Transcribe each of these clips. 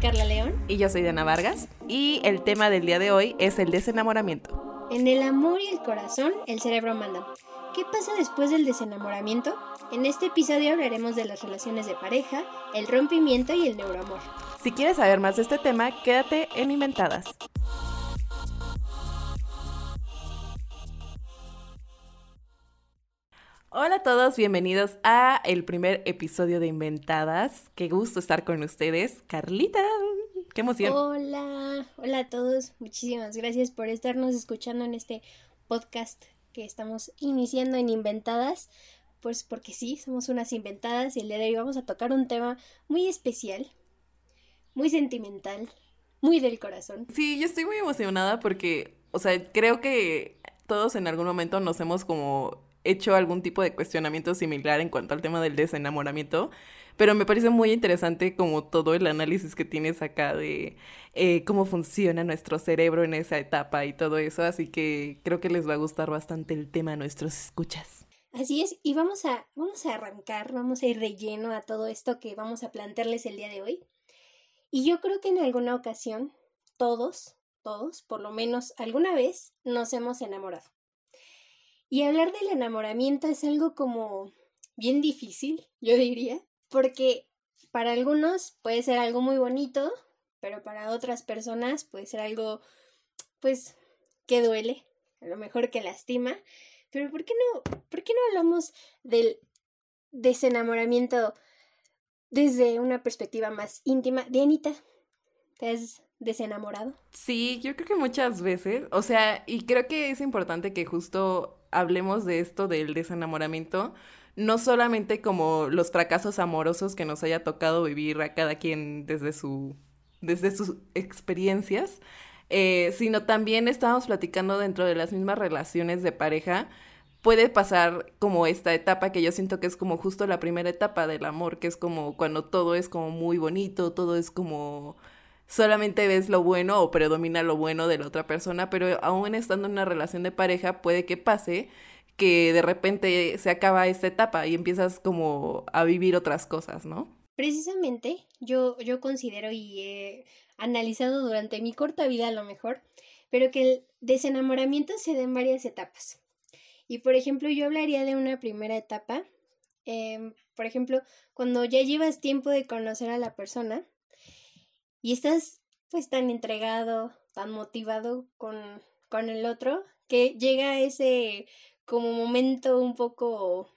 Carla León. Y yo soy Diana Vargas. Y el tema del día de hoy es el desenamoramiento. En el amor y el corazón, el cerebro manda. ¿Qué pasa después del desenamoramiento? En este episodio hablaremos de las relaciones de pareja, el rompimiento y el neuroamor. Si quieres saber más de este tema, quédate en Inventadas. Hola a todos, bienvenidos a el primer episodio de Inventadas. Qué gusto estar con ustedes. Carlita, qué emoción. Hola, hola a todos. Muchísimas gracias por estarnos escuchando en este podcast que estamos iniciando en Inventadas. Pues porque sí, somos unas inventadas y el día de hoy vamos a tocar un tema muy especial, muy sentimental, muy del corazón. Sí, yo estoy muy emocionada porque, o sea, creo que todos en algún momento nos hemos como hecho algún tipo de cuestionamiento similar en cuanto al tema del desenamoramiento, pero me parece muy interesante como todo el análisis que tienes acá de eh, cómo funciona nuestro cerebro en esa etapa y todo eso, así que creo que les va a gustar bastante el tema a nuestros escuchas. Así es, y vamos a, vamos a arrancar, vamos a ir relleno a todo esto que vamos a plantearles el día de hoy. Y yo creo que en alguna ocasión, todos, todos, por lo menos alguna vez, nos hemos enamorado. Y hablar del enamoramiento es algo como bien difícil, yo diría, porque para algunos puede ser algo muy bonito, pero para otras personas puede ser algo, pues, que duele, a lo mejor que lastima. Pero ¿por qué no, por qué no hablamos del desenamoramiento desde una perspectiva más íntima? Dianita, ¿te has desenamorado? Sí, yo creo que muchas veces, o sea, y creo que es importante que justo hablemos de esto del desenamoramiento, no solamente como los fracasos amorosos que nos haya tocado vivir a cada quien desde, su, desde sus experiencias, eh, sino también estamos platicando dentro de las mismas relaciones de pareja. Puede pasar como esta etapa que yo siento que es como justo la primera etapa del amor, que es como cuando todo es como muy bonito, todo es como solamente ves lo bueno o predomina lo bueno de la otra persona, pero aún estando en una relación de pareja puede que pase que de repente se acaba esta etapa y empiezas como a vivir otras cosas, ¿no? Precisamente, yo, yo considero y he analizado durante mi corta vida a lo mejor, pero que el desenamoramiento se da en varias etapas. Y por ejemplo, yo hablaría de una primera etapa, em, por ejemplo, cuando ya llevas tiempo de conocer a la persona, y estás pues tan entregado, tan motivado con, con el otro, que llega ese como momento un poco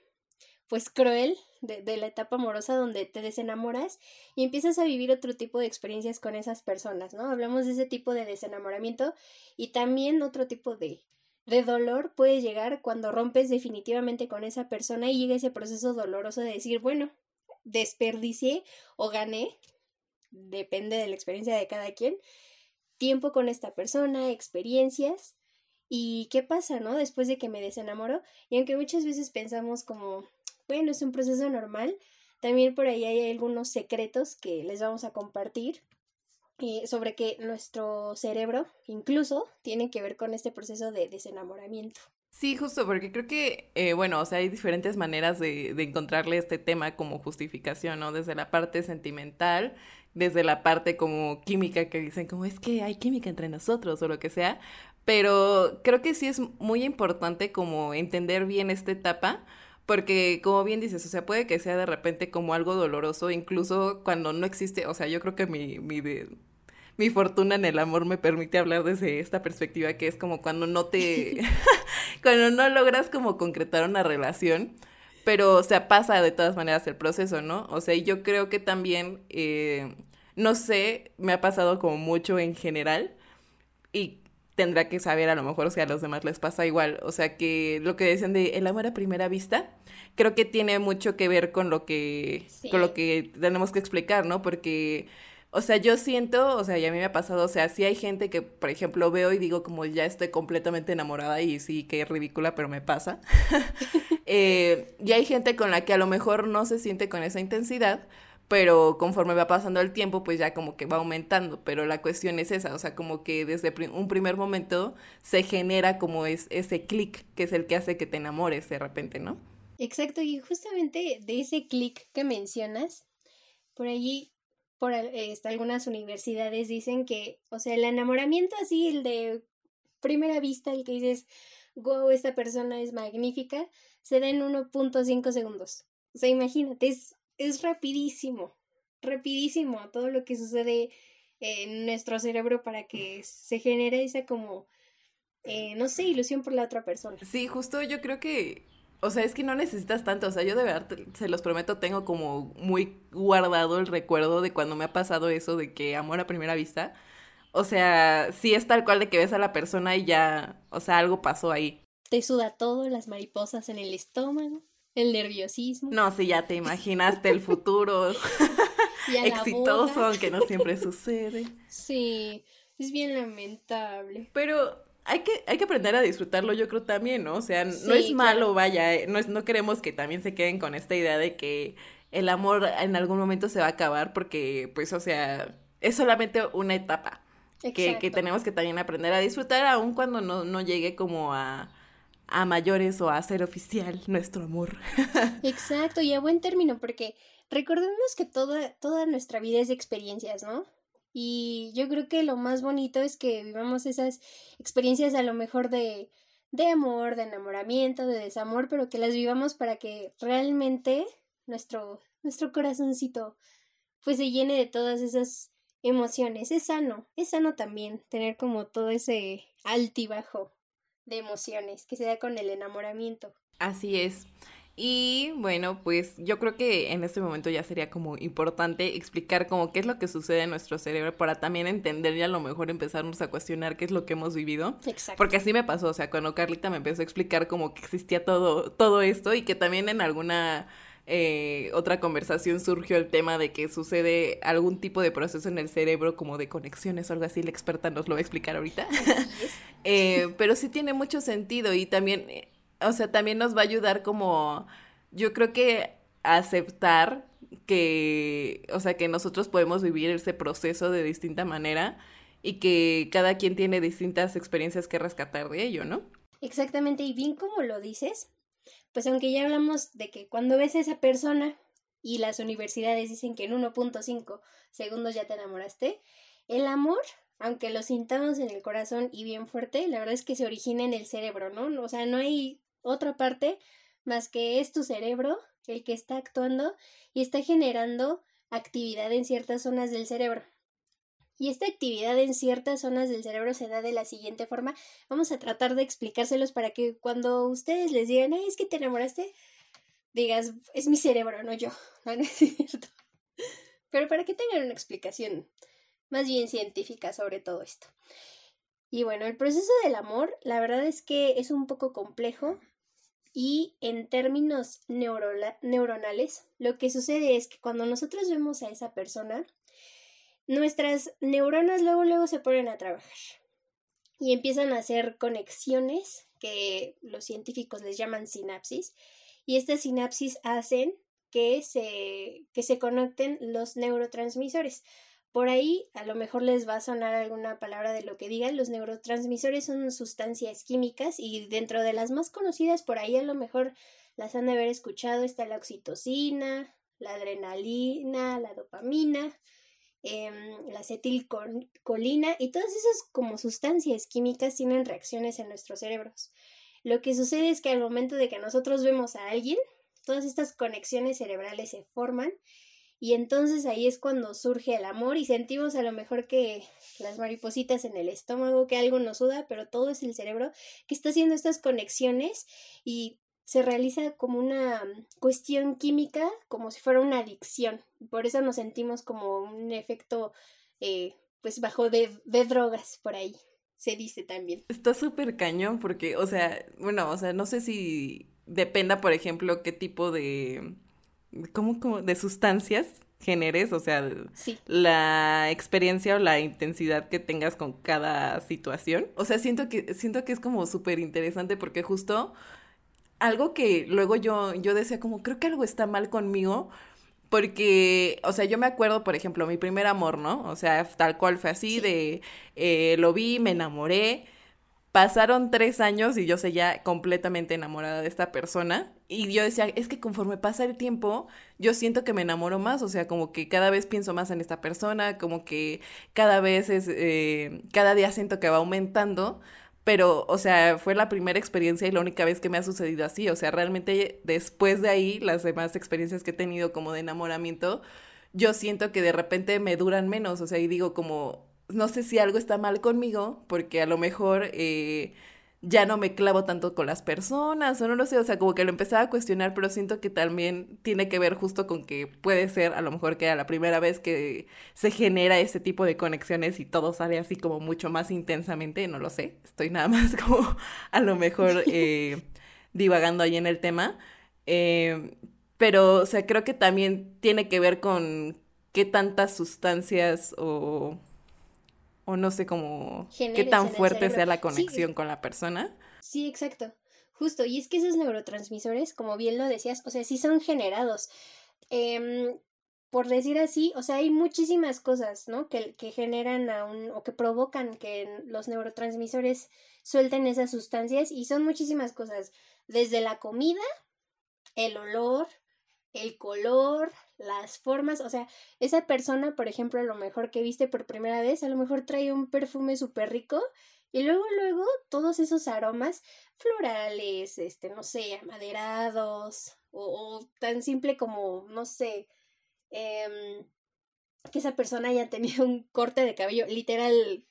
pues cruel de, de, la etapa amorosa donde te desenamoras y empiezas a vivir otro tipo de experiencias con esas personas, ¿no? Hablamos de ese tipo de desenamoramiento y también otro tipo de, de dolor puede llegar cuando rompes definitivamente con esa persona y llega ese proceso doloroso de decir, bueno, desperdicié o gané depende de la experiencia de cada quien, tiempo con esta persona, experiencias y qué pasa, ¿no? Después de que me desenamoro y aunque muchas veces pensamos como, bueno, es un proceso normal, también por ahí hay algunos secretos que les vamos a compartir eh, sobre que nuestro cerebro incluso tiene que ver con este proceso de desenamoramiento. Sí, justo, porque creo que, eh, bueno, o sea, hay diferentes maneras de, de, encontrarle este tema como justificación, ¿no? Desde la parte sentimental, desde la parte como química que dicen como es que hay química entre nosotros o lo que sea, pero creo que sí es muy importante como entender bien esta etapa. Porque como bien dices, o sea, puede que sea de repente como algo doloroso, incluso cuando no existe, o sea, yo creo que mi, mi, mi fortuna en el amor me permite hablar desde esta perspectiva que es como cuando no te, cuando no logras como concretar una relación, pero o sea, pasa de todas maneras el proceso, ¿no? O sea, yo creo que también, eh, no sé, me ha pasado como mucho en general y tendrá que saber a lo mejor si a los demás les pasa igual, o sea, que lo que decían de el amor a primera vista, creo que tiene mucho que ver con lo que, sí. con lo que tenemos que explicar, ¿no? Porque o sea, yo siento, o sea, y a mí me ha pasado, o sea, sí hay gente que, por ejemplo, veo y digo como ya estoy completamente enamorada y sí, que es ridícula, pero me pasa. eh, y hay gente con la que a lo mejor no se siente con esa intensidad, pero conforme va pasando el tiempo, pues ya como que va aumentando, pero la cuestión es esa, o sea, como que desde un primer momento se genera como es ese clic que es el que hace que te enamores de repente, ¿no? Exacto, y justamente de ese clic que mencionas, por allí por este, algunas universidades dicen que, o sea, el enamoramiento así, el de primera vista, el que dices, wow, esta persona es magnífica, se da en 1.5 segundos. O sea, imagínate, es, es rapidísimo, rapidísimo todo lo que sucede en nuestro cerebro para que se genere esa como, eh, no sé, ilusión por la otra persona. Sí, justo yo creo que, o sea, es que no necesitas tanto, o sea, yo de verdad, se los prometo, tengo como muy guardado el recuerdo de cuando me ha pasado eso de que amor a primera vista. O sea, sí es tal cual de que ves a la persona y ya, o sea, algo pasó ahí. Te suda todo, las mariposas en el estómago, el nerviosismo. No, sí, ya te imaginaste el futuro. exitoso, aunque no siempre sucede. Sí, es bien lamentable. Pero hay que, hay que aprender a disfrutarlo, yo creo también, ¿no? O sea, no es malo, vaya, eh, no, es, no queremos que también se queden con esta idea de que el amor en algún momento se va a acabar porque, pues, o sea, es solamente una etapa que, que, tenemos que también aprender a disfrutar, aun cuando no, no llegue como a, a mayores o a ser oficial nuestro amor. Exacto, y a buen término, porque recordemos que toda, toda nuestra vida es de experiencias, ¿no? Y yo creo que lo más bonito es que vivamos esas experiencias a lo mejor de, de amor, de enamoramiento, de desamor, pero que las vivamos para que realmente nuestro, nuestro corazoncito pues se llene de todas esas emociones. Es sano, es sano también tener como todo ese altibajo de emociones que se da con el enamoramiento. Así es. Y bueno, pues yo creo que en este momento ya sería como importante explicar como qué es lo que sucede en nuestro cerebro para también entender y a lo mejor empezarnos a cuestionar qué es lo que hemos vivido. Exacto. Porque así me pasó, o sea, cuando Carlita me empezó a explicar como que existía todo, todo esto y que también en alguna eh, otra conversación surgió el tema de que sucede algún tipo de proceso en el cerebro como de conexiones o algo así, la experta nos lo va a explicar ahorita. eh, pero sí tiene mucho sentido y también o sea, también nos va a ayudar como, yo creo que aceptar que, o sea, que nosotros podemos vivir ese proceso de distinta manera y que cada quien tiene distintas experiencias que rescatar de ello, ¿no? Exactamente, y bien como lo dices, pues aunque ya hablamos de que cuando ves a esa persona y las universidades dicen que en 1.5 segundos ya te enamoraste, el amor, aunque lo sintamos en el corazón y bien fuerte, la verdad es que se origina en el cerebro, ¿no? O sea, no hay otra parte más que es tu cerebro el que está actuando y está generando actividad en ciertas zonas del cerebro. Y esta actividad en ciertas zonas del cerebro se da de la siguiente forma. Vamos a tratar de explicárselos para que cuando ustedes les digan, Ay, es que te enamoraste, digas, es mi cerebro, no yo. No, es cierto. Pero para que tengan una explicación más bien científica sobre todo esto. Y bueno, el proceso del amor, la verdad es que es un poco complejo y en términos neuronales, lo que sucede es que cuando nosotros vemos a esa persona, nuestras neuronas luego, luego se ponen a trabajar y empiezan a hacer conexiones que los científicos les llaman sinapsis y estas sinapsis hacen que se, que se conecten los neurotransmisores. Por ahí a lo mejor les va a sonar alguna palabra de lo que digan. Los neurotransmisores son sustancias químicas y dentro de las más conocidas por ahí a lo mejor las han de haber escuchado. Está la oxitocina, la adrenalina, la dopamina, em, la acetilcolina y todas esas como sustancias químicas tienen reacciones en nuestros cerebros. Lo que sucede es que al momento de que nosotros vemos a alguien, todas estas conexiones cerebrales se forman y entonces ahí es cuando surge el amor y sentimos a lo mejor que las maripositas en el estómago, que algo nos suda, pero todo es el cerebro que está haciendo estas conexiones y se realiza como una cuestión química, como si fuera una adicción. Por eso nos sentimos como un efecto, eh, pues, bajo de, de drogas por ahí se dice también. Está súper cañón porque, o sea, bueno, o sea, no sé si dependa, por ejemplo, qué tipo de ¿cómo, cómo, de sustancias generes, o sea, la experiencia o la intensidad que tengas con cada situación. O sea, siento que, siento que es como súper interesante porque justo algo que luego yo, yo decía como, creo que algo está mal conmigo. Porque, o sea, yo me acuerdo, por ejemplo, mi primer amor, ¿no? O sea, tal cual fue así, de eh, lo vi, me enamoré, pasaron tres años y yo seguía completamente enamorada de esta persona. Y yo decía, es que conforme pasa el tiempo, yo siento que me enamoro más, o sea, como que cada vez pienso más en esta persona, como que cada vez es, eh, cada día siento que va aumentando. Pero, o sea, fue la primera experiencia y la única vez que me ha sucedido así. O sea, realmente después de ahí, las demás experiencias que he tenido como de enamoramiento, yo siento que de repente me duran menos. O sea, y digo como, no sé si algo está mal conmigo, porque a lo mejor eh, ya no me clavo tanto con las personas, o no lo sé, o sea, como que lo empezaba a cuestionar, pero siento que también tiene que ver justo con que puede ser a lo mejor que era la primera vez que se genera ese tipo de conexiones y todo sale así como mucho más intensamente, no lo sé, estoy nada más como a lo mejor eh, divagando ahí en el tema. Eh, pero, o sea, creo que también tiene que ver con qué tantas sustancias o o no sé cómo qué tan fuerte sea la conexión con la persona. Sí, exacto. Justo, y es que esos neurotransmisores, como bien lo decías, o sea, sí son generados. Em, por decir así, o sea, hay muchísimas cosas, ¿no? Que, que generan a un, o que provocan que los neurotransmisores suelten esas sustancias y son muchísimas cosas, desde la comida, el olor, el color, las formas, o sea, esa persona, por ejemplo, a lo mejor que viste por primera vez, a lo mejor trae un perfume súper rico y luego, luego, todos esos aromas florales, este, no sé, amaderados o, tan simple como, no sé, eh, que esa haya haya tenido un corte de cabello literal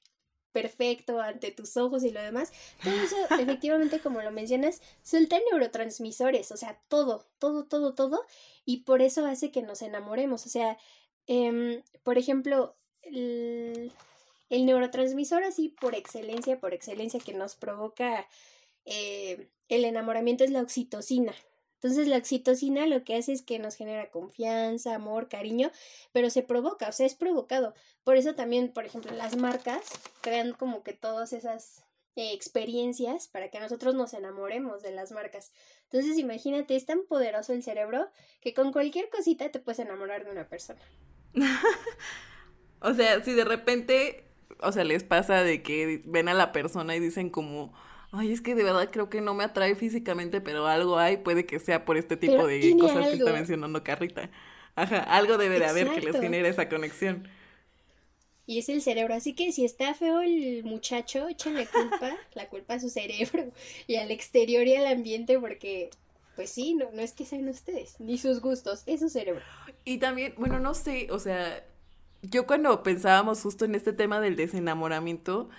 perfecto ante tus ojos y lo demás. Todo eso, efectivamente, como lo mencionas, suelta neurotransmisores, o sea, todo, todo, todo, todo, y por eso hace que nos enamoremos. O sea, eh, por ejemplo, el, el, neurotransmisor así por excelencia, por excelencia que nos provoca eh, el enamoramiento es la oxitocina. Entonces la oxitocina lo que hace es que nos genera confianza, amor, cariño, pero se provoca, o sea, es provocado. Por eso también, por ejemplo, las marcas crean como que todas esas eh, experiencias para que nosotros nos enamoremos de las marcas. Entonces imagínate, es tan poderoso el cerebro que con cualquier cosita te puedes enamorar de una persona. o sea, si de repente, o sea, les pasa de que ven a la persona y dicen como ay, es que de verdad creo que no me atrae físicamente, pero algo hay, puede que sea por este tipo de cosas que está mencionando Carrita. Ajá, algo debe de haber que les genere esa conexión. Y es el cerebro, así que si está feo el muchacho, échenle culpa, la culpa a su cerebro y al exterior y al ambiente porque pues sí, no, no es que sean ustedes, ni sus gustos, es su cerebro. Y también, bueno, no sé, o sea, yo cuando pensábamos justo en este tema del desenamoramiento,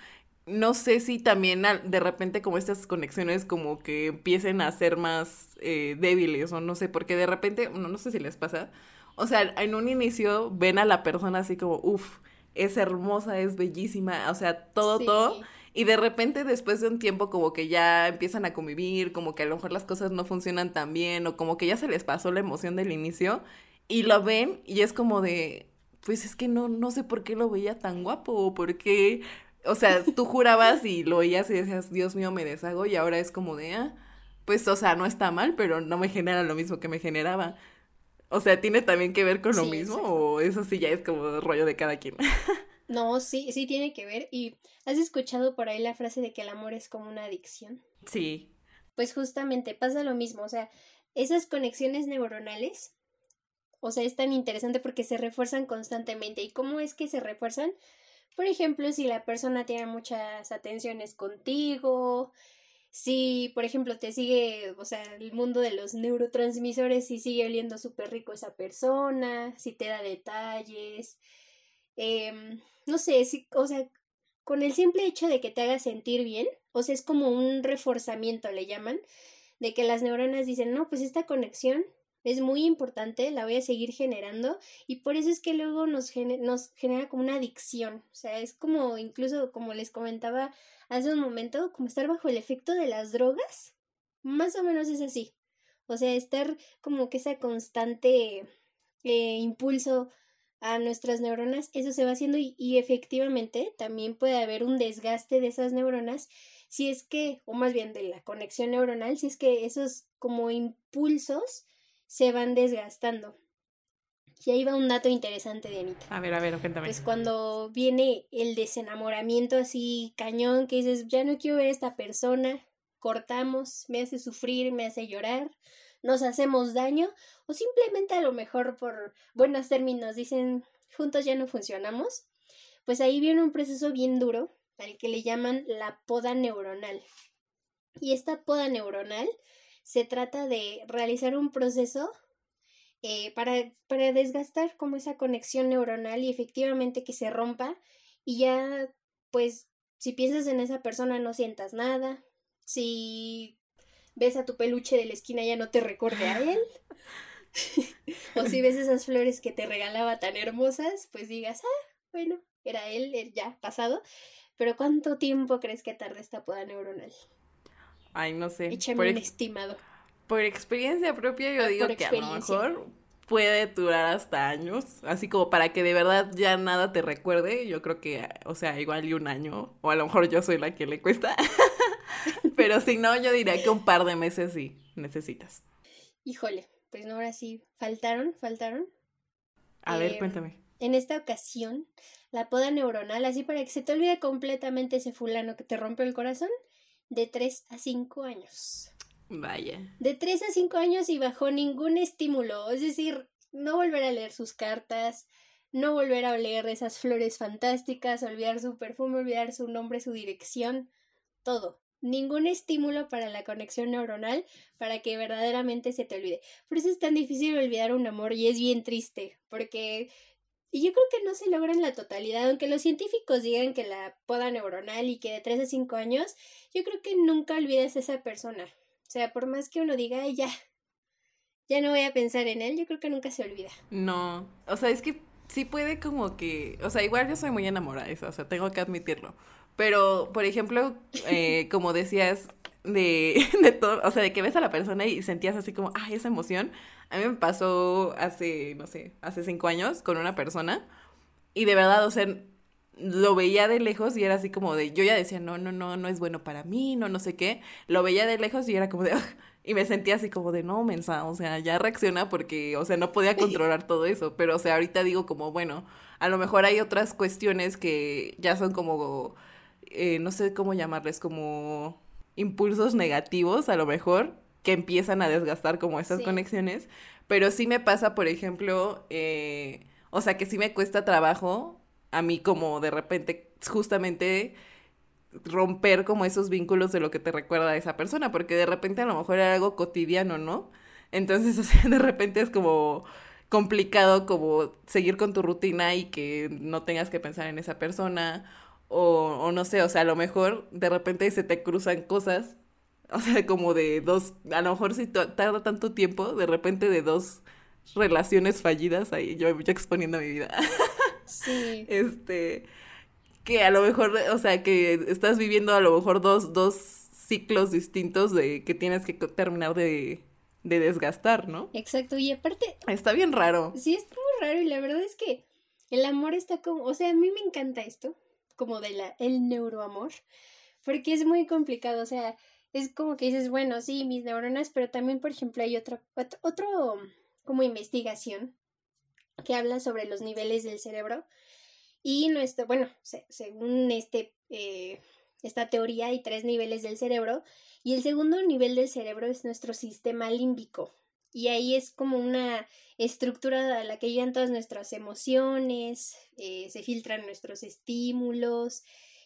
no sé si también de repente como estas conexiones como que empiecen a ser más eh, débiles o no sé, porque de repente, no, no sé si les pasa, o sea, en un inicio ven a la persona así como, uff, es hermosa, es bellísima, o sea, todo, todo. Y de repente después de un tiempo como que ya empiezan a convivir, como que a lo mejor las cosas no funcionan tan bien o como que ya se les pasó la emoción del inicio y lo ven y es como de, pues es que no, no sé por qué lo veía tan guapo o por qué o sea, tú jurabas y lo oías y decías, Dios mío, me deshago y ahora es como de, ah, pues, o sea, no está mal, pero no me genera lo mismo que me generaba. O sea, ¿tiene también que ver con lo mismo o eso sí ya es como rollo de cada quien? no, sí, sí tiene que ver. ¿Y has escuchado por ahí la frase de que el amor es como una adicción? Sí. Pues justamente pasa lo mismo, o sea, esas conexiones neuronales, o sea, es tan interesante porque se refuerzan constantemente. ¿Y cómo es que se refuerzan? Por ejemplo, si la persona tiene muchas atenciones contigo, si, por ejemplo, te sigue, o sea, el mundo de los neurotransmisores, si sigue oliendo súper rico esa persona, si te da detalles, eh, no sé, si, o sea, con el simple hecho de que te haga sentir bien, o sea, es como un reforzamiento, le llaman, de que las neuronas dicen, no, pues esta conexión es muy importante, la voy a seguir generando y por eso es que luego nos, nos genera como una adicción, o sea, es como incluso como les comentaba hace un momento, como estar bajo el efecto de las drogas, más o menos es así, o sea, estar como que esa constante eh, impulso a nuestras neuronas, eso se va haciendo y, y efectivamente también puede haber un desgaste de esas neuronas si es que, o más bien de la conexión neuronal, si es que esos como impulsos se van desgastando. Y ahí va un dato interesante de Anita. A ver, a ver, cuéntame. Pues cuando viene el desenamoramiento así cañón, que dices, ya no quiero ver a esta persona, cortamos, me hace sufrir, me hace llorar, nos hacemos daño, o simplemente a lo mejor por buenos términos dicen, juntos ya no funcionamos, pues ahí viene un proceso bien duro al que le llaman la poda neuronal. Y esta poda neuronal se trata de realizar un proceso eh, para, para desgastar como esa conexión neuronal y efectivamente que se rompa y ya pues si piensas en esa persona no sientas nada, si ves a tu peluche de la esquina ya no te recuerde a él, o si ves esas flores que te regalaba tan hermosas, pues digas, ah, bueno, era él, él ya pasado, pero ¿cuánto tiempo crees que tarda esta poda neuronal? Ay, no sé. Échame un estimado. Por experiencia propia, yo digo que a lo mejor puede durar hasta años, así como para que de verdad ya nada te recuerde, yo creo que, o sea, igual y un año, o a lo mejor yo soy la que le cuesta, pero si no, yo diría que un par de meses sí necesitas. Híjole, pues no, ahora sí, faltaron, faltaron. A ver, em, cuéntame. En esta ocasión, la poda neuronal, así para que se te olvide completamente ese fulano que te rompe el corazón, de 3 a 5 años. Vaya. De 3 a 5 años y bajo ningún estímulo. Es decir, no volver a leer sus cartas, no volver a oler esas flores fantásticas, olvidar su perfume, olvidar su nombre, su dirección, todo. Ningún estímulo para la conexión neuronal para que verdaderamente se te olvide. Por eso es tan difícil olvidar un amor y es bien triste, porque y yo creo que no se logra en la totalidad, aunque los científicos digan que la poda neuronal y que de 3 a 5 años, yo creo que nunca olvides a esa persona. O sea, por más que uno diga, ya, ya no voy a pensar en él, yo creo que nunca se olvida. No, o sea, es que sí puede como que, o sea, igual yo soy muy enamorada de eso, o sea, tengo que admitirlo. Pero, por ejemplo, eh, como decías, de, de todo, o sea, de que ves a la persona y sentías así como, ay, esa emoción. A mí me pasó hace, no sé, hace cinco años con una persona y de verdad, o sea, lo veía de lejos y era así como de, yo ya decía, no, no, no, no es bueno para mí, no, no sé qué. Lo veía de lejos y era como de, y me sentía así como de, no, mensa, o sea, ya reacciona porque, o sea, no podía controlar todo eso. Pero, o sea, ahorita digo como, bueno, a lo mejor hay otras cuestiones que ya son como, eh, no sé cómo llamarles, como impulsos negativos, a lo mejor, que empiezan a desgastar como esas conexiones, pero sí me pasa, por ejemplo, eh, o sea, que sí me cuesta trabajo a mí como de repente justamente romper como esos vínculos de lo que te recuerda a esa persona, porque de repente a lo mejor era algo cotidiano, ¿no? Entonces, o sea, de repente es como complicado como seguir con tu rutina y que no tengas que pensar en esa persona o, o no sé, o sea, a lo mejor de repente se te cruzan cosas o sea, como de dos, a lo mejor si tarda tanto tiempo, de repente de dos relaciones fallidas, ahí yo, yo exponiendo mi vida. Sí. Este, que a lo mejor, o sea, que estás viviendo a lo mejor dos, dos ciclos distintos de que tienes que terminar de, de desgastar, ¿no? Exacto, y aparte... Está bien raro. Sí, es muy raro y la verdad es que el amor está como, o sea, a mí me encanta esto, como de la, el neuroamor, porque es muy complicado, o sea, es como que dices, bueno, sí, mis neuronas, pero también, por ejemplo, hay otro, otro, como investigación que habla sobre los niveles del cerebro y nuestro, bueno, según este, eh, esta teoría hay tres niveles del cerebro y el segundo nivel del cerebro es nuestro sistema límbico y ahí es como una estructura a la que llegan todas nuestras emociones, eh, se filtran nuestros estímulos,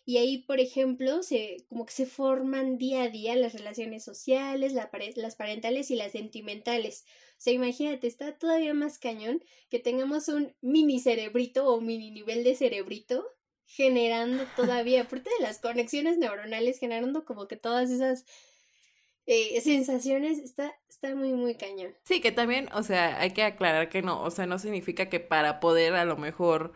y ahí, por ejemplo, se, como que se forman día a día las relaciones sociales, las parentales y las sentimentales. O sea, imagínate, está todavía más cañón que tengamos un mini cerebrito o mini nivel de cerebrito generando todavía, aparte de las conexiones neuronales, generando como que todas esas eh, sensaciones, está, está muy, muy cañón. Sí, que también, o sea, hay que aclarar que no, o sea, no significa que para poder a lo mejor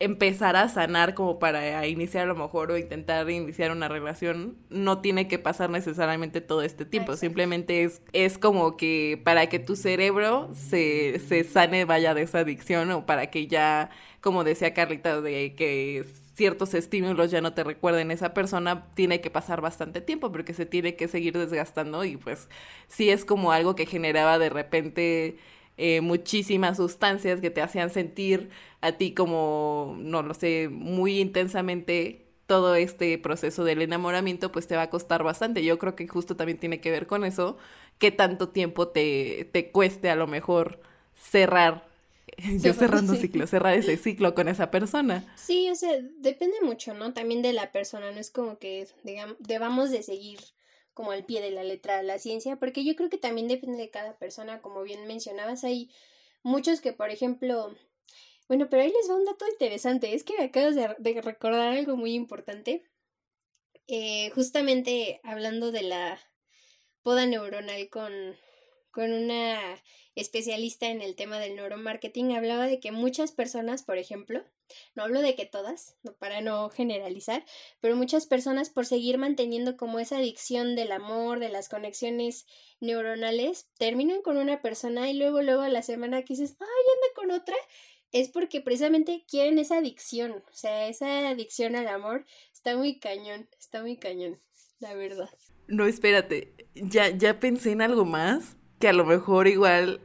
empezar a sanar como para iniciar a lo mejor o intentar iniciar una relación, no tiene que pasar necesariamente todo este tiempo, simplemente es, es como que para que tu cerebro se, se sane vaya de esa adicción o para que ya, como decía Carlita, de que ciertos estímulos ya no te recuerden esa persona, tiene que pasar bastante tiempo porque se tiene que seguir desgastando y pues sí es como algo que generaba de repente eh, muchísimas sustancias que te hacían sentir a ti como, no lo sé, muy intensamente todo este proceso del enamoramiento, pues te va a costar bastante. Yo creo que justo también tiene que ver con eso, que tanto tiempo te, te cueste a lo mejor cerrar yo cerrando ciclo, cerrar ese ciclo con esa persona. Sí, o sea, depende mucho, ¿no? También de la persona, no es como que, digamos, debamos de seguir como al pie de la letra la ciencia, porque yo creo que también depende de cada persona, como bien mencionabas, hay muchos que, por ejemplo, bueno, pero ahí les va un dato interesante, es que me acabas de, recordar algo muy importante, eh, justamente hablando de la poda neuronal con, con una especialista en el tema del neuromarketing, hablaba de que muchas personas, por ejemplo, no hablo de que todas, para no generalizar, pero muchas personas por seguir manteniendo como esa adicción del amor, de las conexiones neuronales, terminan con una persona y luego, luego a la semana que dices, ay, anda con otra, es porque precisamente quieren esa adicción, o sea, esa adicción al amor está muy cañón, está muy cañón, la verdad. No, espérate, ya, ya pensé en algo más que a lo mejor igual,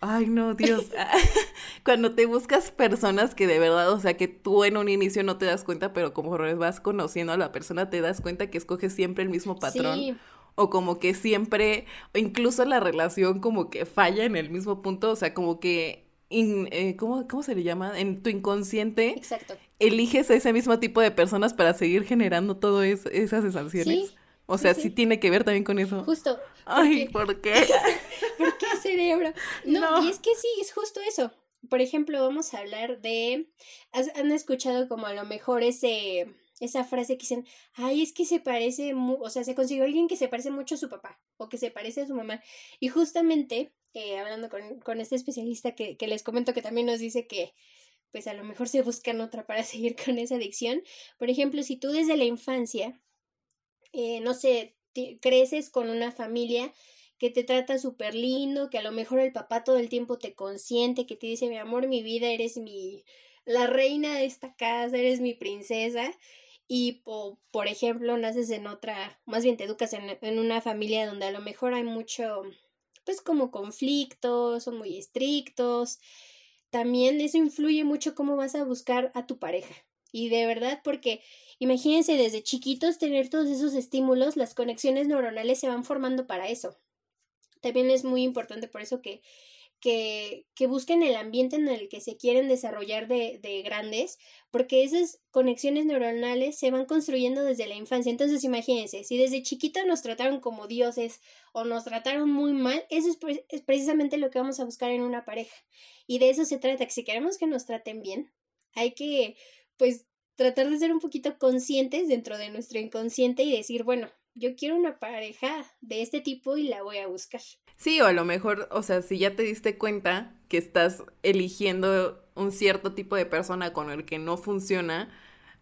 ay no, Dios, cuando te buscas personas que de verdad, o sea, que tú en un inicio no te das cuenta, pero como vas conociendo a la persona, te das cuenta que escoges siempre el mismo patrón. O como que siempre, o incluso la relación como que falla en el mismo punto, o sea, como que eh, ¿cómo, ¿cómo, se le llama? En tu inconsciente. Exacto. Eliges a ese mismo tipo de personas para seguir generando todas esas sensaciones. Sí, o sea, sí, tiene que ver también con eso. Justo. Ay, ¿por qué? ¿Por qué cerebro? No, y es que sí, es justo eso. Por ejemplo, vamos a hablar de. ¿Han escuchado como a lo mejor ese esa frase que dicen, ay, es que se parece, o sea, se consiguió alguien que se parece mucho a su papá o que se parece a su mamá. Y justamente, eh, hablando con, con, este especialista que, que, les comento que también nos dice que, pues a lo mejor se buscan otra para seguir con esa adicción. Por ejemplo, si tú desde la infancia eh, no sé, creces con una familia que te trata súper lindo, que a lo mejor el papá todo el tiempo te consiente, que te dice, mi amor, mi vida, eres mi, la reina de esta casa, eres mi princesa, y por ejemplo naces en otra, más bien te educas en, en una familia donde a lo mejor hay mucho, pues como conflictos, son muy estrictos, también eso influye mucho cómo vas a buscar a tu pareja. Y de verdad, porque Imagínense desde chiquitos tener todos esos estímulos, las conexiones neuronales se van formando para eso. También es muy importante por eso que, que, que busquen el ambiente en el que se quieren desarrollar de, de, grandes, porque esas conexiones neuronales se van construyendo desde la infancia. Entonces, imagínense, si desde chiquita nos trataron como dioses o nos trataron muy mal, eso es, es precisamente lo que vamos a buscar en una pareja. Y de eso se trata, que si queremos que nos traten bien, hay que, pues, tratar de ser un poquito conscientes dentro de nuestro inconsciente y decir, bueno, yo quiero una pareja de este tipo y la voy a buscar. Sí, o a lo mejor, o sea, si ya te diste cuenta que estás eligiendo un cierto tipo de persona con el que no funciona,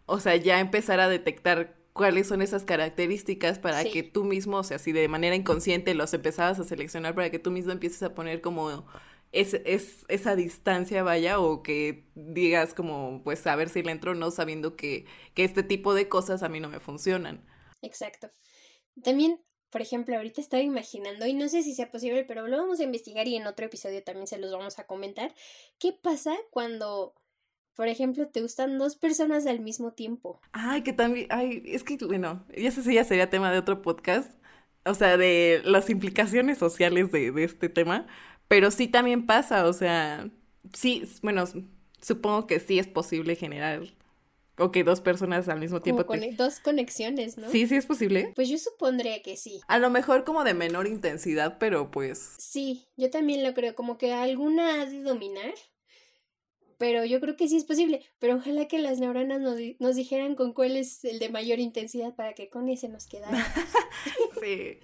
o sea, ya empezar a detectar cuáles son esas características para que tú mismo, o sea, si de manera inconsciente los empezabas a seleccionar para que tú mismo empieces a poner como es, es, esa distancia vaya o que digas como pues a ver si le entro no sabiendo que, que este tipo de cosas a mí no me funcionan. Exacto. También, por ejemplo, ahorita estaba imaginando, y no sé si sea posible, pero lo vamos a investigar y en otro episodio también se los vamos a comentar. ¿Qué pasa cuando, por ejemplo, te gustan dos personas al mismo tiempo? Ay, que también, ay, es que, bueno, ya sé si ya sería tema de otro podcast, o sea, de las implicaciones sociales de, de este tema, pero sí también pasa, o sea, sí, bueno, supongo que sí es posible generar o que dos personas al mismo tiempo. Dos conexiones, ¿no? Sí, sí es posible. Pues yo supondría que sí. A lo mejor como de menor intensidad, pero pues. Sí, yo también lo creo, como que alguna ha de dominar. Pero yo creo que sí es posible. Pero ojalá que las neuronas nos, nos dijeran con cuál es el de mayor intensidad para que con ese nos quedara. sí.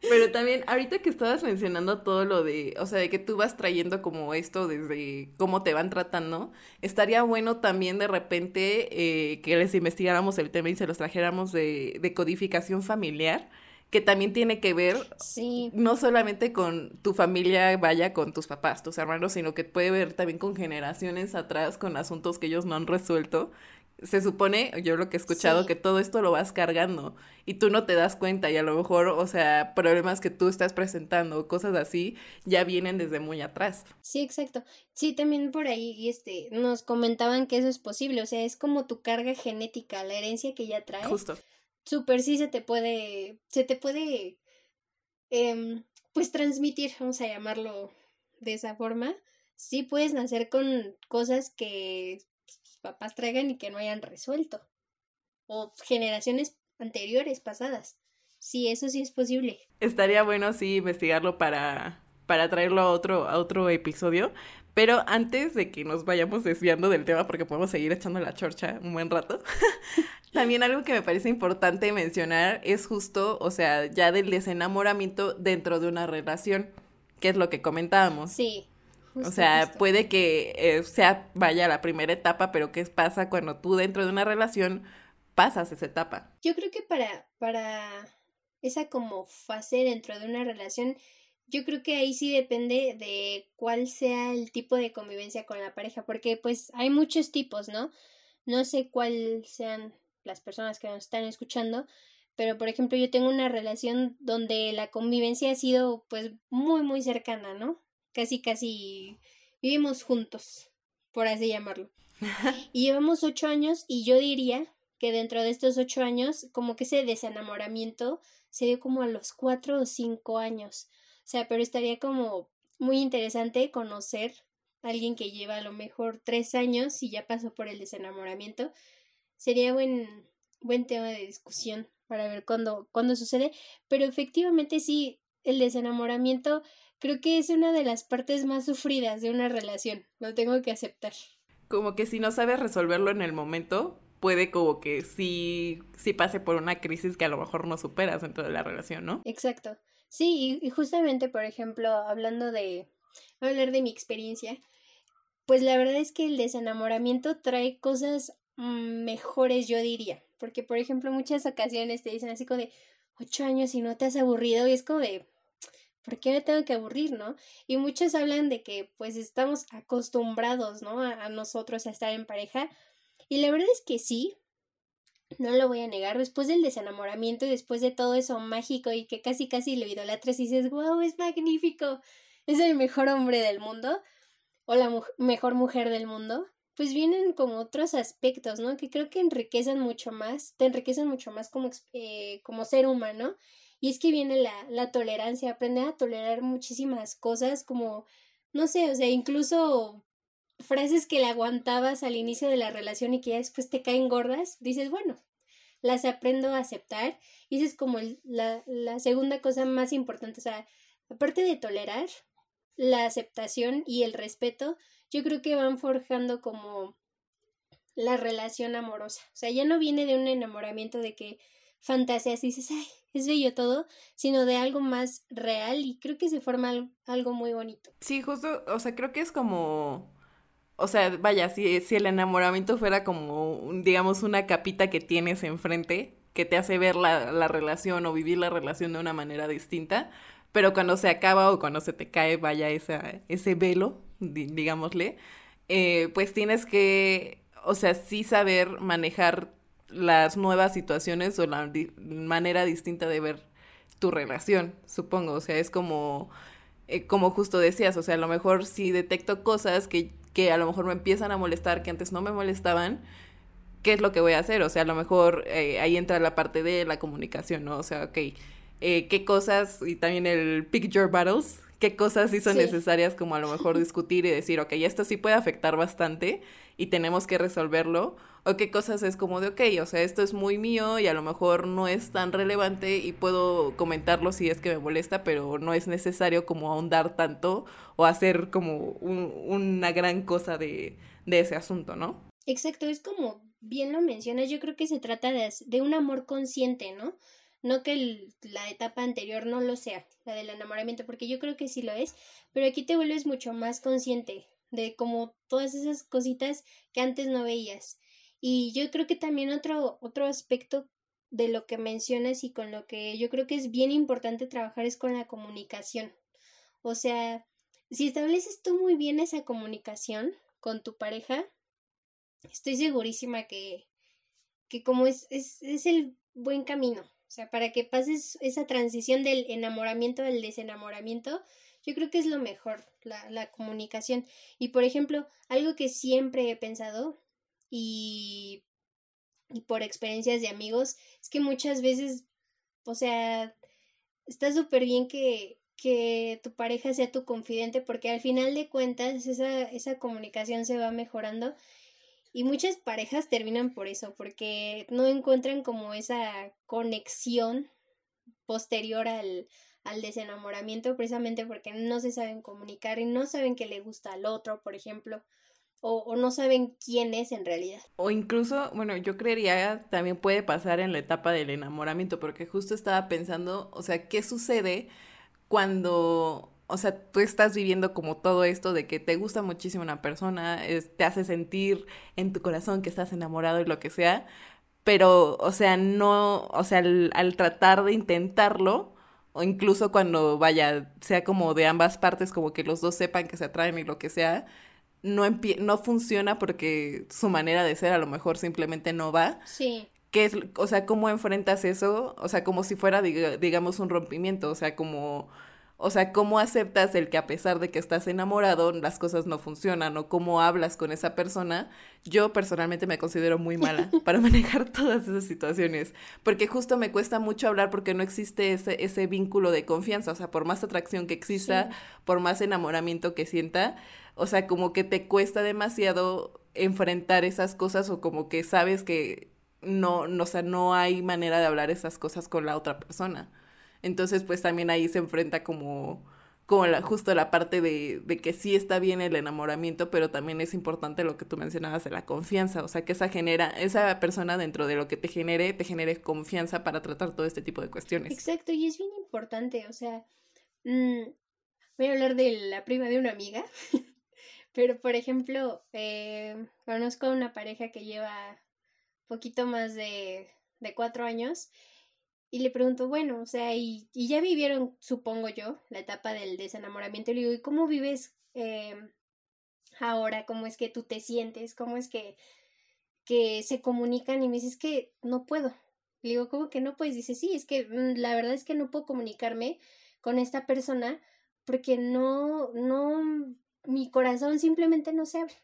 Pero también, ahorita que estabas mencionando todo lo de, o sea, de que tú vas trayendo como esto desde cómo te van tratando, estaría bueno también de repente eh, que les investigáramos el tema y se los trajéramos de, de codificación familiar, que también tiene que ver sí. no solamente con tu familia, vaya con tus papás, tus hermanos, sino que puede ver también con generaciones atrás, con asuntos que ellos no han resuelto, se supone, yo lo que he escuchado, que todo esto lo vas cargando y tú no te das cuenta y a lo mejor, o sea, problemas que tú estás presentando, cosas así, ya vienen desde muy atrás. Sí, exacto. Sí, también por ahí este, nos comentaban que eso es posible, o sea, es como tu carga genética, la herencia que ya traes. Justo. Súper sí se te puede, se te puede, eh, pues transmitir, vamos a llamarlo de esa forma. Sí puedes nacer con cosas que papás traigan y que no hayan resuelto. O generaciones anteriores, pasadas. Sí, eso sí es posible. Estaría bueno, sí, investigarlo para, para traerlo a otro, a otro episodio. Pero antes de que nos vayamos desviando del tema, porque podemos seguir echando la chorcha un buen rato, también algo que me parece importante mencionar es justo, o sea, ya del desenamoramiento dentro de una relación, que es lo que comentábamos. Sí o sea, puede que eh, sea, vaya, la primera etapa, pero ¿qué pasa cuando tú dentro de una relación pasas esa etapa? Yo creo que para, para esa como fase dentro de una relación, yo creo que ahí sí depende de cuál sea el tipo de convivencia con la pareja, porque pues hay muchos tipos, ¿no? No sé cuál sean las personas que nos están escuchando, pero por ejemplo yo tengo una relación donde la convivencia ha sido pues muy muy cercana, ¿no? Casi, casi vivimos juntos, por así llamarlo. y llevamos ocho años y yo diría que dentro de estos ocho años, como que ese desenamoramiento se dio como a los cuatro o cinco años. O sea, pero estaría como muy interesante conocer a alguien que lleva a lo mejor tres años y ya pasó por el desenamoramiento. Sería buen, buen tema de discusión para ver cuándo, cuándo sucede. Pero efectivamente sí, el desenamoramiento creo que es una de las partes más sufridas de una relación, lo tengo que aceptar. Como que si no sabes resolverlo en el momento, puede como que sí, sí pase por una crisis que a lo mejor no superas dentro de la relación, ¿no? Exacto. Sí, y, justamente, por ejemplo, hablando de, hablar de mi experiencia, pues la verdad es que el desenamoramiento trae cosas mm, mejores, yo diría, porque por ejemplo muchas ocasiones te dicen así como de ocho años y no te has aburrido y es como de ¿por qué me tengo que aburrir, no? Y muchos hablan de que pues estamos acostumbrados, ¿no? A, nosotros a estar en pareja. Y la verdad es que sí, no lo voy a negar, después del desenamoramiento y después de todo eso mágico y que casi casi lo idolatras y dices, wow, es magnífico, es el mejor hombre del mundo o la mejor mujer del mundo, pues vienen como otros aspectos, ¿no? Que creo que enriquecen mucho más, te enriquecen mucho más como, eh, como ser humano y es que viene la, la tolerancia, aprender a tolerar muchísimas cosas como, no sé, o sea, incluso frases que le aguantabas al inicio de la relación y que ya después te caen gordas, dices, bueno, las aprendo a aceptar. Y esa es como la, la segunda cosa más importante. O sea, aparte de tolerar, la aceptación y el respeto, yo creo que van forjando como la relación amorosa. O sea, ya no viene de un enamoramiento de que fantasías y dices, ay, es bello todo, sino de algo más real y creo que se forma algo muy bonito. Sí, justo, o sea, creo que es como, o sea, vaya, si, si el enamoramiento fuera como, digamos, una capita que tienes enfrente, que te hace ver la, la relación o vivir la relación de una manera distinta, pero cuando se acaba o cuando se te cae, vaya, esa, ese velo, digámosle, eh, pues tienes que, o sea, sí saber manejar las nuevas situaciones o la manera distinta de ver tu relación, supongo. O sea, es como, eh, como justo decías, o sea, a lo mejor si detecto cosas que, que a lo mejor me empiezan a molestar, que antes no me molestaban, ¿qué es lo que voy a hacer? O sea, a lo mejor eh, ahí entra la parte de la comunicación, ¿no? O sea, ok, eh, qué cosas, y también el picture battles, qué cosas sí son necesarias como a lo mejor discutir y decir, ok, esto sí puede afectar bastante y tenemos que resolverlo, o qué cosas es como de, ok, o sea, esto es muy mío y a lo mejor no es tan relevante y puedo comentarlo si es que me molesta, pero no es necesario como ahondar tanto o hacer como una gran cosa de, de, ese asunto, ¿no? Exacto, es como bien lo mencionas, yo creo que se trata de, de un amor consciente, ¿no? No que la etapa anterior no lo sea, la del enamoramiento, porque yo creo que sí lo es, pero aquí te vuelves mucho más consciente de como todas esas cositas que antes no veías. Y yo creo que también otro, otro aspecto de lo que mencionas y con lo que yo creo que es bien importante trabajar es con la comunicación. O sea, si estableces tú muy bien esa comunicación con tu pareja, estoy segurísima que, que como es, es, es el buen camino, o sea, para que pases esa transición del enamoramiento al desenamoramiento, yo creo que es lo mejor, la, la comunicación. Y por ejemplo, algo que siempre he pensado y, por experiencias de amigos, es que muchas veces, o sea, está súper bien que, que tu pareja sea tu confidente porque al final de cuentas esa, esa comunicación se va mejorando y muchas parejas terminan por eso, porque no encuentran como esa conexión posterior al, al desenamoramiento, precisamente porque no se saben comunicar y no saben que le gusta al otro, por ejemplo, o, no saben quién es en realidad. O incluso, bueno, yo creería también puede pasar en la etapa del enamoramiento, porque justo estaba pensando, o sea, ¿qué sucede cuando o sea, tú estás viviendo como todo esto de que te gusta muchísimo una persona, te hace sentir en tu corazón que estás enamorado y lo que sea, pero, o sea, no, o sea, al, tratar de intentarlo, o incluso cuando vaya, sea como de ambas partes, como que los dos sepan que se atraen y lo que sea, no, no funciona porque su manera de ser a lo mejor simplemente no va. Sí. ¿Qué es, o sea, cómo enfrentas eso? O sea, como si fuera, digamos, un rompimiento, o sea, como o sea, ¿cómo aceptas el que a pesar de que estás enamorado, las cosas no funcionan? ¿O cómo hablas con esa persona? Yo personalmente me considero muy mala para manejar todas esas situaciones. Porque justo me cuesta mucho hablar porque no existe ese, ese vínculo de confianza. O sea, por más atracción que exista, por más enamoramiento que sienta, o sea, como que te cuesta demasiado enfrentar esas cosas o como que sabes que no, no, o sea, no hay manera de hablar esas cosas con la otra persona. Entonces, pues también ahí se enfrenta como, como la, justo la parte de, de, que sí está bien el enamoramiento, pero también es importante lo que tú mencionabas de la confianza, o sea, que esa genera, esa persona dentro de lo que te genere, te genere confianza para tratar todo este tipo de cuestiones. Exacto, y es bien importante, o sea, mmm, voy a hablar de la prima de una amiga, pero por ejemplo, eh, conozco a una pareja que lleva poquito más de, de cuatro años y le pregunto, bueno, o sea, y, y, ya vivieron, supongo yo, la etapa del desenamoramiento. Y le digo, ¿y cómo vives eh, ahora? ¿Cómo es que tú te sientes? ¿Cómo es que, que se comunican? Y me dice, es que no puedo. Le digo, ¿cómo que no puedes? Dice, sí, es que mm, la verdad es que no puedo comunicarme con esta persona porque no, no, mi corazón simplemente no se abre.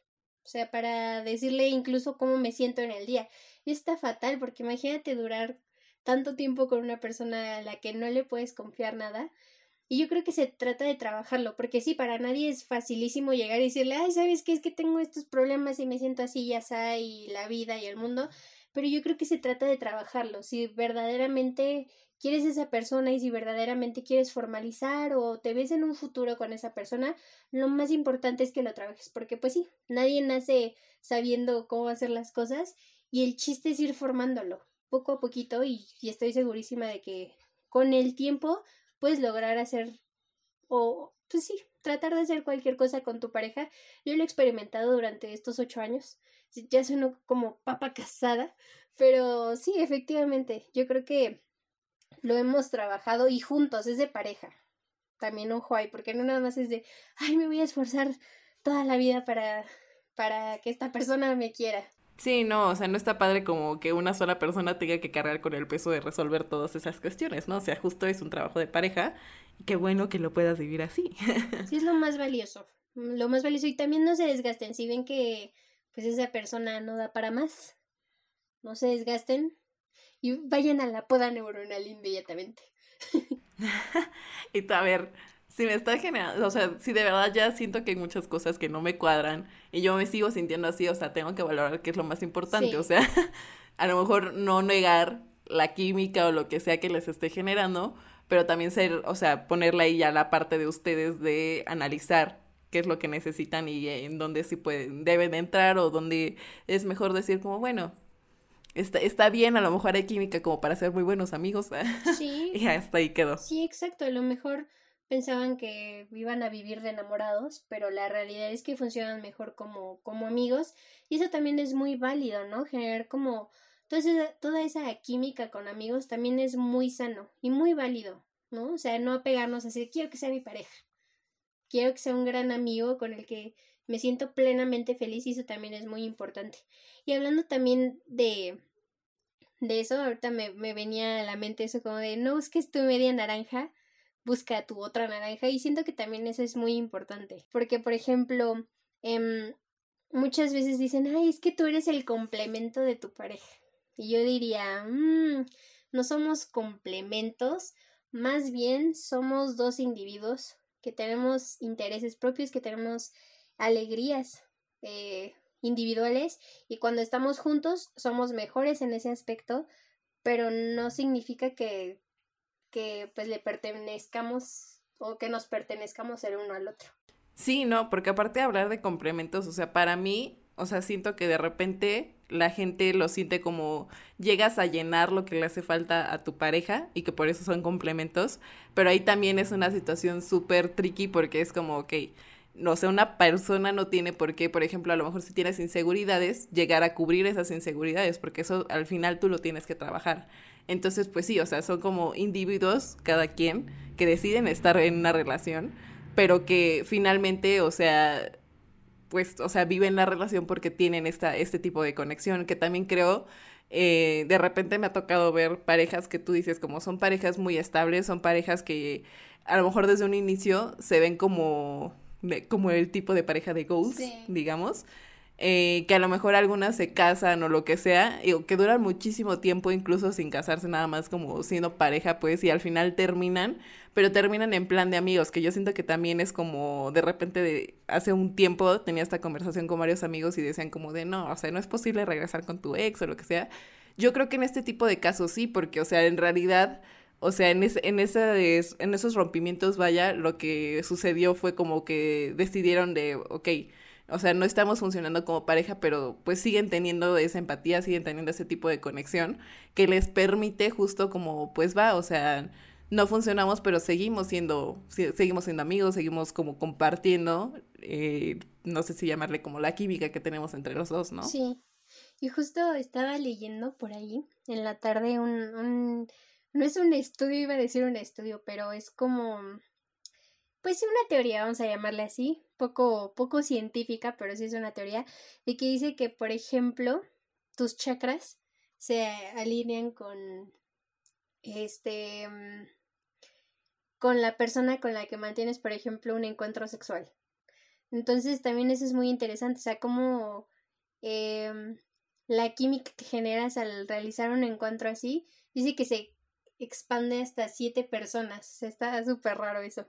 O sea, para decirle incluso cómo me siento en el día. Y está fatal porque imagínate durar tanto tiempo con una persona a la que no le puedes confiar nada. Y yo creo que se trata de trabajarlo, porque sí, para nadie es facilísimo llegar y decirle, ay, ¿sabes qué? Es que tengo estos problemas y me siento así, ya está, y la vida y el mundo. Pero yo creo que se trata de trabajarlo. Si verdaderamente quieres esa persona y si verdaderamente quieres formalizar o te ves en un futuro con esa persona, lo más importante es que lo trabajes, porque pues sí, nadie nace sabiendo cómo hacer las cosas y el chiste es ir formándolo poco a poquito y, estoy segurísima de que con el tiempo puedes lograr hacer o pues sí, tratar de hacer cualquier cosa con tu pareja. Yo lo he experimentado durante estos ocho años. Ya sueno como papa casada, pero sí, efectivamente, yo creo que lo hemos trabajado y juntos, es de pareja. También ojo ahí, porque no nada más es de, ay, me voy a esforzar toda la vida para, para que esta persona me quiera. Sí, no, o sea, no está padre como que una sola persona tenga que cargar con el peso de resolver todas esas cuestiones, ¿no? O sea, justo es un trabajo de pareja y qué bueno que lo puedas vivir así. Sí, es lo más valioso, lo más valioso y también no se desgasten, si ven que pues esa persona no da para más, no se desgasten y vayan a la poda neuronal inmediatamente. y tú, a ver, si me está generando, o sea, si de verdad ya siento que hay muchas cosas que no me cuadran y yo me sigo sintiendo así, o sea, tengo que valorar qué es lo más importante, o sea, a lo mejor no negar la química o lo que sea que les esté generando, pero también ser, o sea, ponerle ahí ya la parte de ustedes de analizar qué es lo que necesitan y en dónde sí pueden, deben entrar o dónde es mejor decir como, bueno, está, está bien, a lo mejor hay química como para ser muy buenos amigos. Sí. y hasta ahí quedó. Sí, exacto, a lo mejor pensaban que iban a vivir de enamorados, pero la realidad es que funcionan mejor como, como amigos y eso también es muy válido, ¿no? Generar como toda esa, toda esa química con amigos también es muy sano y muy válido, ¿no? O sea, no apegarnos a decir, quiero que sea mi pareja, quiero que sea un gran amigo con el que me siento plenamente feliz y eso también es muy importante. Y hablando también de, de eso, ahorita me, me venía a la mente eso como de, no busques tu media naranja, busca tu otra naranja y siento que también eso es muy importante. Porque, por ejemplo, em, muchas veces dicen, ay, es que tú eres el complemento de tu pareja. Y yo diría, mmm, no somos complementos, más bien somos dos individuos que tenemos intereses propios, que tenemos alegrías eh, individuales y cuando estamos juntos somos mejores en ese aspecto, pero no significa que, que pues le pertenezcamos o que nos pertenezcamos el uno al otro. Sí, no, porque aparte de hablar de complementos, o sea, para mí, o sea, siento que de repente la gente lo siente como llegas a llenar lo que le hace falta a tu pareja y que por eso son complementos, pero ahí también es una situación súper tricky porque es como, ok, no sé, una persona no tiene por qué, por ejemplo, a lo mejor si tienes inseguridades, llegar a cubrir esas inseguridades, porque eso al final tú lo tienes que trabajar. Entonces, pues sí, o sea, son como individuos, cada quien, que deciden estar en una relación, pero que finalmente, o sea, pues, o sea, viven la relación porque tienen esta, este tipo de conexión, que también creo, eh, de repente me ha tocado ver parejas que tú dices como son parejas muy estables, son parejas que a lo mejor desde un inicio se ven como como el tipo de pareja de goals, digamos. Eh, que a lo mejor algunas se casan o lo que sea, y, que duran muchísimo tiempo incluso sin casarse, nada más como siendo pareja, pues, y al final terminan, pero terminan en plan de amigos, que yo siento que también es como de repente de hace un tiempo tenía esta conversación con varios amigos y decían como de no, o sea, no es posible regresar con tu ex o lo que sea. Yo creo que en este tipo de casos sí, porque, o sea, en realidad o sea, en, en, en esos rompimientos, vaya, lo que sucedió fue como que decidieron de, ok, o sea, no estamos funcionando como pareja, pero pues siguen teniendo esa empatía, siguen teniendo ese tipo de conexión que les permite justo como, pues va, o sea, no funcionamos, pero seguimos siendo, seguimos siendo amigos, seguimos como compartiendo, eh, no sé si llamarle como la química que tenemos entre los dos, ¿no? Sí. Y justo estaba leyendo por ahí en la tarde un no es un estudio, iba a decir un estudio, pero es como, pues una teoría, vamos a llamarle así, poco, poco científica, pero sí es una teoría, de que dice que, por ejemplo, tus chakras se alinean con, este, mm, con la persona con la que mantienes, por ejemplo, un encuentro sexual. Entonces también eso es muy interesante, o sea, como em, la química que generas al realizar un encuentro así, dice que se expande hasta siete personas. Está súper raro eso.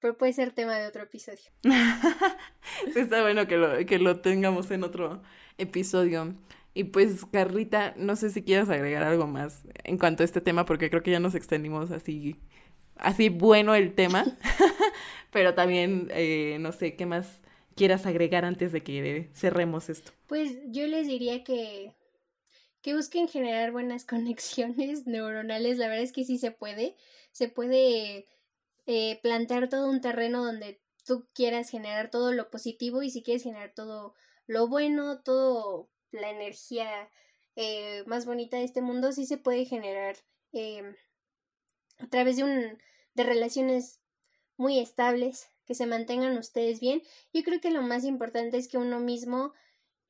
Pero puede ser tema de otro episodio. sí, está bueno que lo, que lo tengamos en otro episodio. Y pues, Carlita, no sé si quieres agregar algo más en cuanto a este tema, porque creo que ya nos extendimos así, así bueno el tema. Pero también, eh, no sé, ¿qué más quieras agregar antes de que cerremos esto? Pues yo les diría que que busquen generar buenas conexiones neuronales. La verdad es que sí se puede. Se puede eh, plantear todo un terreno donde tú quieras generar todo lo positivo y si quieres generar todo lo bueno, todo la energía eh, más bonita de este mundo, sí se puede generar em, a través de un de relaciones muy estables que se mantengan ustedes bien. Yo creo que lo más importante es que uno mismo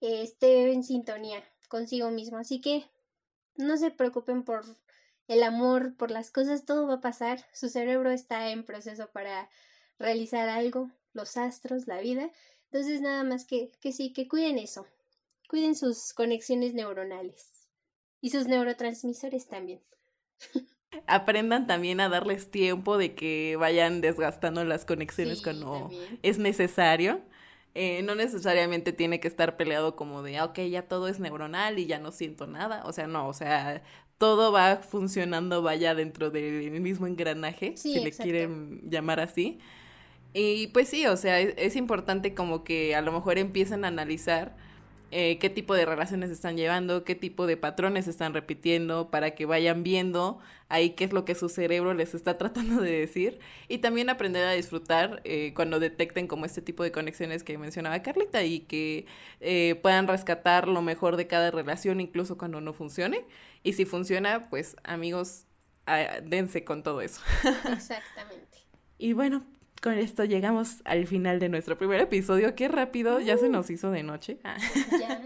eh, esté en sintonía consigo mismo. Así que no se preocupen por el amor, por las cosas, todo va a pasar. Su cerebro está en proceso para realizar algo, los astros, la vida. Entonces nada más que, que sí, que cuiden eso. Cuiden sus conexiones neuronales y sus neurotransmisores también. Aprendan también a darles tiempo de que vayan desgastando las conexiones cuando es necesario. Eh, no necesariamente tiene que estar peleado como de, ah, ok, ya todo es neuronal y ya no siento nada. O sea, no, o sea, todo va funcionando, vaya dentro del mismo engranaje, si le quieren llamar así. Y pues sí, o sea, es, importante como que a lo mejor empiecen a analizar eh, qué tipo de relaciones están llevando, qué tipo de patrones están repitiendo, para que vayan viendo ahí qué es lo que su cerebro les está tratando de decir y también aprender a disfrutar eh, cuando detecten como este tipo de conexiones que mencionaba Carlita y que eh, puedan rescatar lo mejor de cada relación incluso cuando no funcione y si funciona pues amigos dense con todo eso. Exactamente. y bueno, con esto llegamos al final de nuestro primer episodio. Qué rápido, ya se nos hizo de noche. Ah. Ya.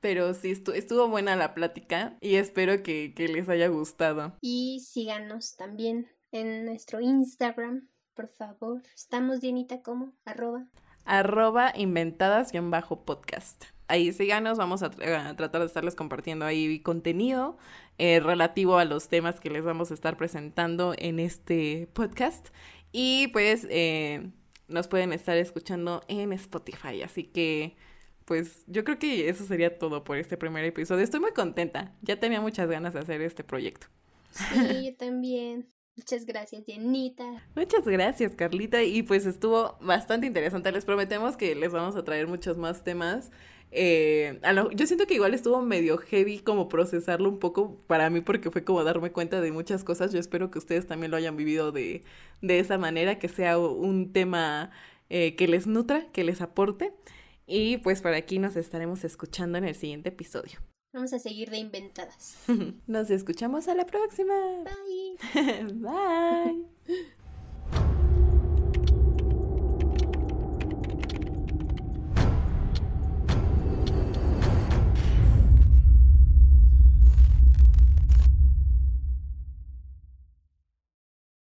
Pero sí, estuvo buena la plática y espero que, que les haya gustado. Y síganos también en nuestro Instagram, por favor. Estamos, Dianita, como arroba. Arroba inventadas-podcast. Ahí síganos, vamos a, tratar de estarles compartiendo ahí contenido eh, relativo a los temas que les vamos a estar presentando en este podcast. Y pues eh, nos pueden estar escuchando en Spotify. Así que pues yo creo que eso sería todo por este primer episodio. Estoy muy contenta. Ya tenía muchas ganas de hacer este proyecto. Sí, yo también. Muchas gracias, Dianita. Muchas gracias, Carlita. Y pues estuvo bastante interesante. Les prometemos que les vamos a traer muchos más temas. Eh, yo siento que igual estuvo medio heavy como procesarlo un poco para mí porque fue como darme cuenta de muchas cosas. Yo espero que ustedes también lo hayan vivido de, de esa manera, que sea un tema eh, que les nutra, que les aporte. Y pues por aquí nos estaremos escuchando en el siguiente episodio. Vamos a seguir de inventadas. Nos escuchamos a la próxima. Bye. Bye.